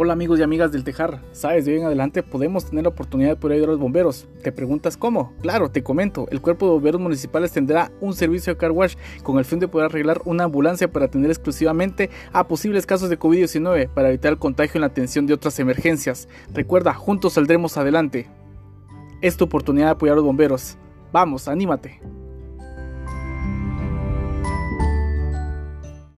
Hola amigos y amigas del Tejar, sabes, de hoy en adelante podemos tener la oportunidad de poder ayudar a los bomberos. ¿Te preguntas cómo? Claro, te comento, el cuerpo de bomberos municipales tendrá un servicio de car wash con el fin de poder arreglar una ambulancia para atender exclusivamente a posibles casos de COVID-19 para evitar el contagio en la atención de otras emergencias. Recuerda, juntos saldremos adelante. Es tu oportunidad de apoyar a los bomberos. Vamos, anímate.